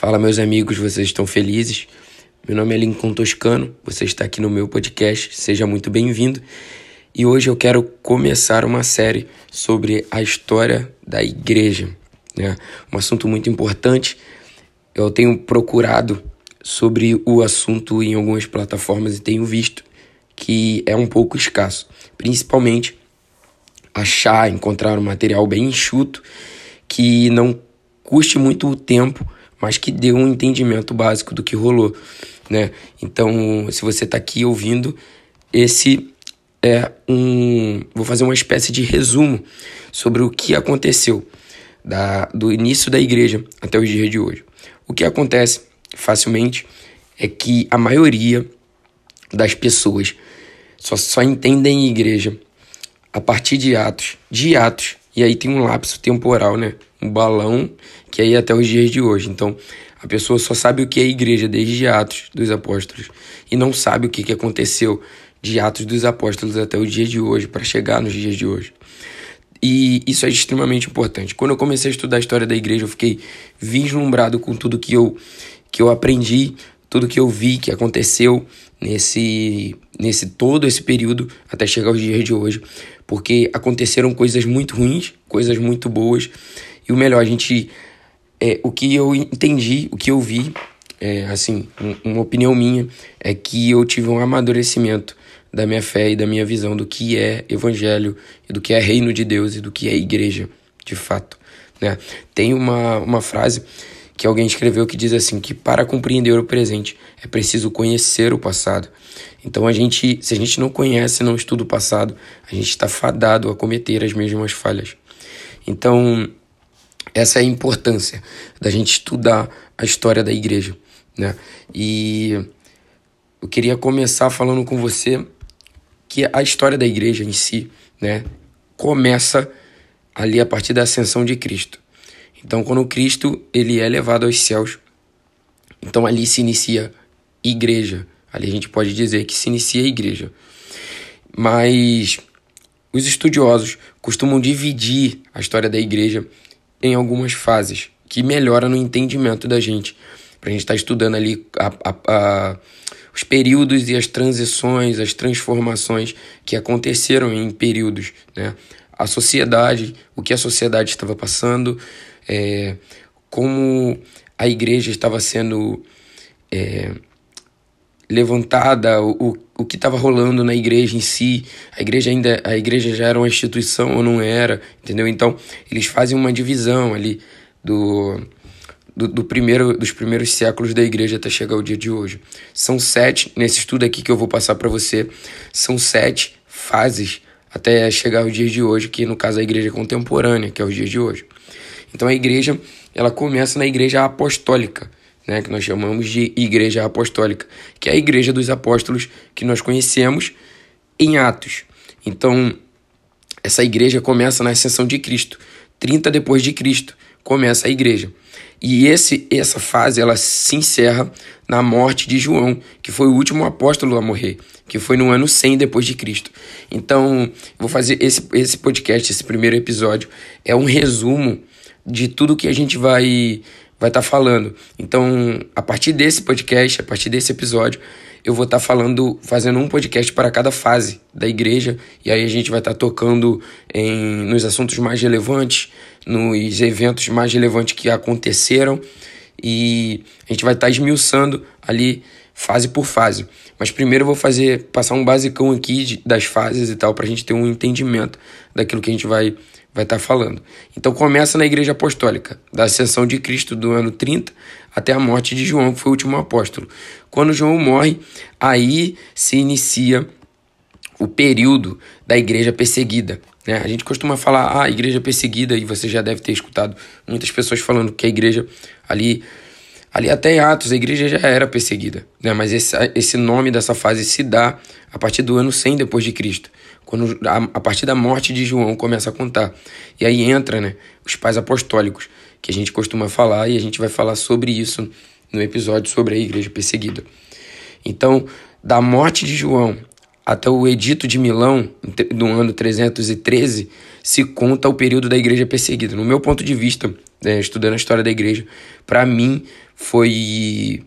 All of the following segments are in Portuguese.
Fala, meus amigos, vocês estão felizes? Meu nome é Lincoln Toscano, você está aqui no meu podcast, seja muito bem-vindo. E hoje eu quero começar uma série sobre a história da igreja, né? Um assunto muito importante. Eu tenho procurado sobre o assunto em algumas plataformas e tenho visto que é um pouco escasso, principalmente achar, encontrar um material bem enxuto que não custe muito tempo mas que dê um entendimento básico do que rolou, né? Então, se você está aqui ouvindo, esse é um, vou fazer uma espécie de resumo sobre o que aconteceu da, do início da igreja até os dias de hoje. O que acontece facilmente é que a maioria das pessoas só, só entendem igreja a partir de Atos, de Atos, e aí tem um lapso temporal, né? Um balão que aí até os dias de hoje. Então, a pessoa só sabe o que é igreja desde Atos dos Apóstolos e não sabe o que, que aconteceu de Atos dos Apóstolos até o dia de hoje, para chegar nos dias de hoje. E isso é extremamente importante. Quando eu comecei a estudar a história da igreja, eu fiquei vislumbrado com tudo que eu, que eu aprendi, tudo que eu vi que aconteceu nesse, nesse todo esse período até chegar aos dias de hoje, porque aconteceram coisas muito ruins, coisas muito boas, e o melhor, a gente. É, o que eu entendi, o que eu vi, é, assim, um, uma opinião minha, é que eu tive um amadurecimento da minha fé e da minha visão do que é evangelho, e do que é reino de Deus e do que é igreja, de fato. Né? Tem uma, uma frase que alguém escreveu que diz assim que para compreender o presente é preciso conhecer o passado. Então a gente, se a gente não conhece, não estuda o passado, a gente está fadado a cometer as mesmas falhas. Então essa é a importância da gente estudar a história da igreja, né? E eu queria começar falando com você que a história da igreja em si, né, começa ali a partir da ascensão de Cristo. Então, quando Cristo ele é levado aos céus, então ali se inicia igreja. Ali a gente pode dizer que se inicia a igreja. Mas os estudiosos costumam dividir a história da igreja em algumas fases, que melhora no entendimento da gente. Para a gente estar tá estudando ali a, a, a, os períodos e as transições, as transformações que aconteceram em períodos. Né? A sociedade, o que a sociedade estava passando, é, como a igreja estava sendo é, levantada, o, o que estava rolando na igreja em si, a igreja ainda a igreja já era uma instituição ou não era, entendeu? Então eles fazem uma divisão ali do, do, do, primeiro dos primeiros séculos da igreja até chegar ao dia de hoje. São sete nesse estudo aqui que eu vou passar para você, são sete fases até chegar ao dia de hoje, que no caso a igreja contemporânea, que é os dias de hoje. Então a igreja, ela começa na igreja apostólica, né, que nós chamamos de igreja apostólica, que é a igreja dos apóstolos que nós conhecemos em Atos. Então, essa igreja começa na ascensão de Cristo. 30 depois de Cristo começa a igreja. E esse, essa fase ela se encerra na morte de João, que foi o último apóstolo a morrer, que foi no ano 100 depois de Cristo. Então, vou fazer esse, esse podcast, esse primeiro episódio, é um resumo de tudo que a gente vai vai estar tá falando. Então, a partir desse podcast, a partir desse episódio, eu vou estar tá falando, fazendo um podcast para cada fase da igreja, e aí a gente vai estar tá tocando em, nos assuntos mais relevantes, nos eventos mais relevantes que aconteceram, e a gente vai estar tá esmiuçando ali fase por fase. Mas primeiro eu vou fazer passar um basicão aqui de, das fases e tal para a gente ter um entendimento daquilo que a gente vai vai estar tá falando. Então começa na Igreja Apostólica, da ascensão de Cristo do ano 30 até a morte de João, que foi o último apóstolo. Quando João morre, aí se inicia o período da igreja perseguida. Né? A gente costuma falar, ah, igreja perseguida, e você já deve ter escutado muitas pessoas falando que a igreja ali, ali até em Atos, a igreja já era perseguida. Né? Mas esse, esse nome dessa fase se dá a partir do ano 100 depois de Cristo quando a, a, partir da morte de João começa a contar. E aí entra, né, os pais apostólicos, que a gente costuma falar e a gente vai falar sobre isso no episódio sobre a igreja perseguida. Então, da morte de João até o edito de Milão, no ano 313, se conta o período da igreja perseguida. No meu ponto de vista, né, estudando a história da igreja, para mim foi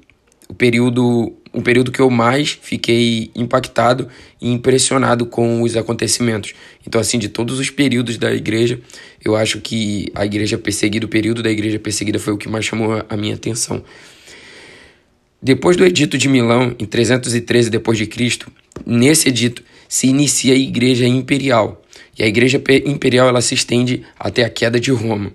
o período um período que eu mais fiquei impactado e impressionado com os acontecimentos. Então, assim, de todos os períodos da igreja, eu acho que a igreja perseguida, o período da igreja perseguida foi o que mais chamou a minha atenção. Depois do Edito de Milão, em 313 depois de Cristo, nesse edito se inicia a Igreja Imperial. E a Igreja Imperial ela se estende até a queda de Roma.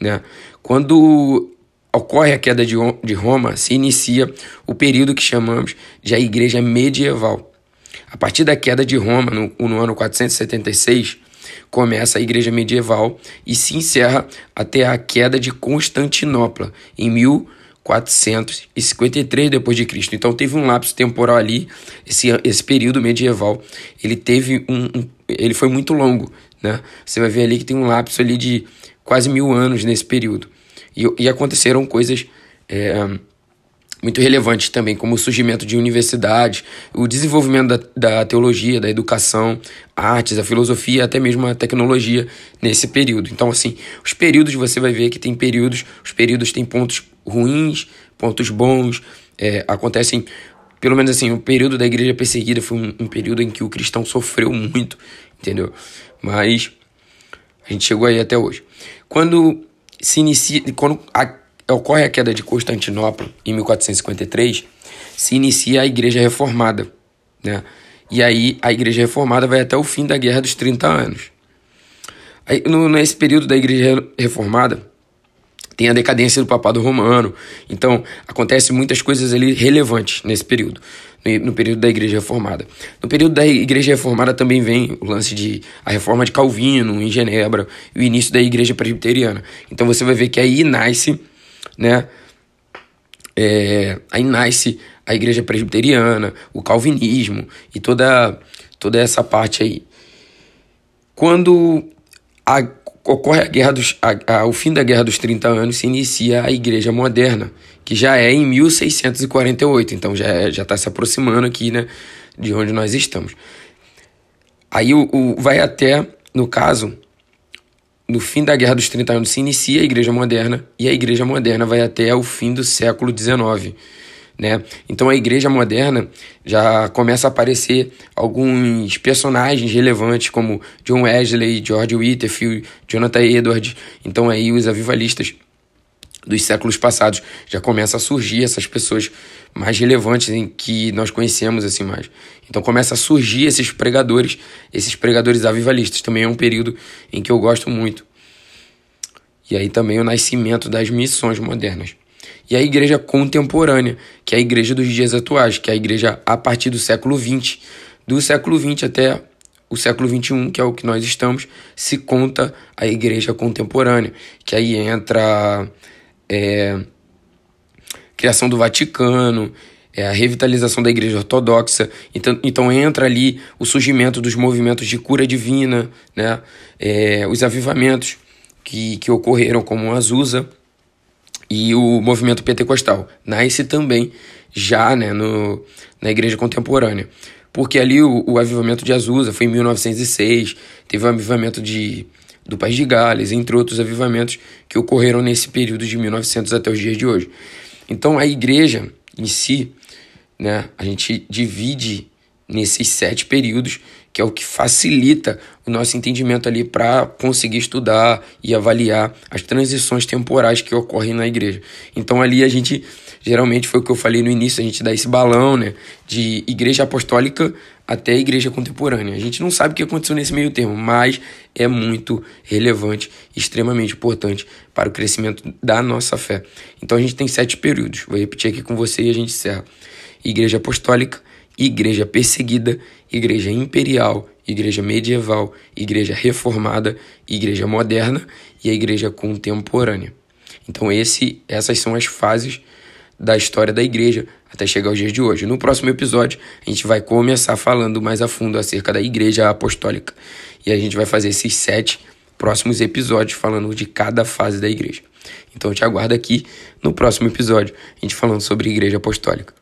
Né? Quando ocorre a queda de, de Roma, se inicia o período que chamamos de a Igreja Medieval. A partir da queda de Roma, no, no ano 476, começa a Igreja Medieval e se encerra até a queda de Constantinopla, em 1453 depois de Cristo. Então teve um lapso temporal ali, esse, esse período medieval, ele teve um, um ele foi muito longo, né? Você vai ver ali que tem um lapso ali de quase mil anos nesse período. E, e aconteceram coisas é, muito relevantes também, como o surgimento de universidades, o desenvolvimento da, da teologia, da educação, artes, a filosofia, até mesmo a tecnologia nesse período. Então, assim, os períodos você vai ver que tem períodos, os períodos têm pontos ruins, pontos bons, é, acontecem pelo menos assim, o período da igreja perseguida foi um, um, período em que o cristão sofreu muito, entendeu? Mas a gente chegou aí até hoje. Quando se inicia, quando a, ocorre a queda de Constantinopla em 1453, se inicia a igreja reformada, né? E aí a igreja reformada vai até o fim da Guerra dos 30 anos. Aí, no, nesse período da igreja reformada, tem a decadência do papado romano. Então, acontece muitas coisas ali relevantes nesse período, no, período da Igreja Reformada. No período da Igreja Reformada também vem o lance de a reforma de Calvino em Genebra o início da Igreja Presbiteriana. Então, você vai ver que aí nasce, né? É, aí nasce a Igreja Presbiteriana, o Calvinismo e toda, toda essa parte aí. Quando a ocorre a guerra dos, a, a, o fim da Guerra dos 30 Anos, se inicia a Igreja Moderna, que já é em 1648, então já é, já está se aproximando aqui né, de onde nós estamos. Aí o, o, vai até, no caso, no fim da Guerra dos 30 Anos se inicia a Igreja Moderna, e a Igreja Moderna vai até o fim do século XIX. Né? Então a igreja moderna já começa a aparecer alguns personagens relevantes como John Wesley, George Whitefield, Jonathan Edwards. Então aí os avivalistas dos séculos passados já começa a surgir essas pessoas mais relevantes em que nós conhecemos assim mais. Então começa a surgir esses pregadores, esses pregadores avivalistas. Também é um período em que eu gosto muito. E aí também o nascimento das missões modernas e a igreja contemporânea, que é a igreja dos dias atuais, que é a igreja a partir do século XX. Do século XX até o século XXI, que é o que nós estamos, se conta a igreja contemporânea, que aí entra é, criação do Vaticano, é, a revitalização da igreja ortodoxa, então, então entra ali o surgimento dos movimentos de cura divina, né, é, os avivamentos que, que ocorreram como Azusa, e o movimento pentecostal. Nasce também já né, no, na igreja contemporânea. Porque ali o, o avivamento de Azusa foi em 1906, teve o avivamento de, do País de Gales, entre outros avivamentos que ocorreram nesse período de 1900 até os dias de hoje. Então a igreja em si, né, a gente divide nesses sete períodos que é o que facilita o nosso entendimento ali para conseguir estudar e avaliar as transições temporais que ocorrem na igreja. Então ali a gente geralmente foi o que eu falei no início, a gente dá esse balão, né, de igreja apostólica até igreja contemporânea. A gente não sabe o que aconteceu nesse meio termo, mas é muito relevante, extremamente importante para o crescimento da nossa fé. Então a gente tem sete períodos. Vou repetir aqui com você e a gente encerra. Igreja apostólica, igreja perseguida, igreja imperial, igreja medieval, igreja reformada, igreja moderna e a igreja contemporânea. Então esse, essas são as fases da história da igreja até chegar aos dias de hoje. No próximo episódio, a gente vai começar falando mais a fundo acerca da igreja apostólica. E a gente vai fazer esses sete próximos episódios falando de cada fase da igreja. Então eu te aguardo aqui no próximo episódio, a gente falando sobre igreja apostólica.